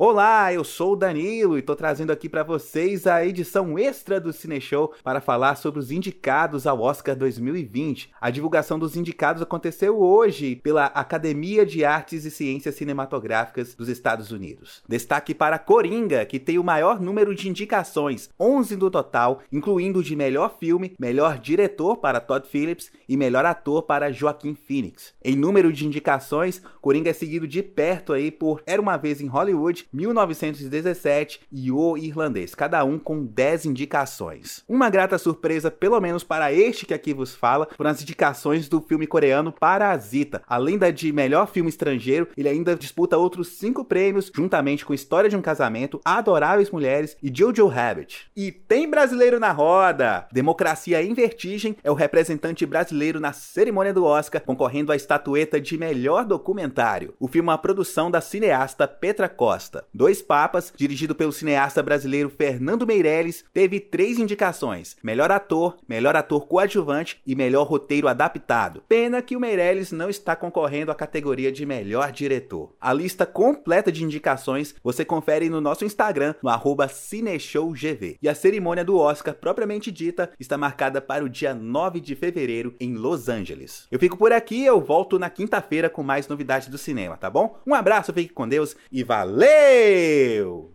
Olá, eu sou o Danilo e tô trazendo aqui para vocês a edição extra do Cine Show para falar sobre os indicados ao Oscar 2020. A divulgação dos indicados aconteceu hoje pela Academia de Artes e Ciências Cinematográficas dos Estados Unidos. Destaque para Coringa, que tem o maior número de indicações, 11 no total, incluindo de melhor filme, melhor diretor para Todd Phillips e melhor ator para Joaquim Phoenix. Em número de indicações, Coringa é seguido de perto aí por Era uma vez em Hollywood 1917 e O Irlandês, cada um com 10 indicações. Uma grata surpresa, pelo menos para este que aqui vos fala, foram as indicações do filme coreano Parasita. Além da de melhor filme estrangeiro, ele ainda disputa outros 5 prêmios, juntamente com História de um Casamento, Adoráveis Mulheres e Jojo Rabbit. E tem brasileiro na roda! Democracia em Vertigem é o representante brasileiro na cerimônia do Oscar, concorrendo à estatueta de melhor documentário. O filme é uma produção da cineasta Petra Costa. Dois Papas, dirigido pelo cineasta brasileiro Fernando Meirelles, teve três indicações: melhor ator, melhor ator coadjuvante e melhor roteiro adaptado. Pena que o Meirelles não está concorrendo à categoria de melhor diretor. A lista completa de indicações você confere no nosso Instagram, no arroba CineshowGV. E a cerimônia do Oscar, propriamente dita, está marcada para o dia 9 de fevereiro em Los Angeles. Eu fico por aqui, eu volto na quinta-feira com mais novidades do cinema, tá bom? Um abraço, fique com Deus e valeu!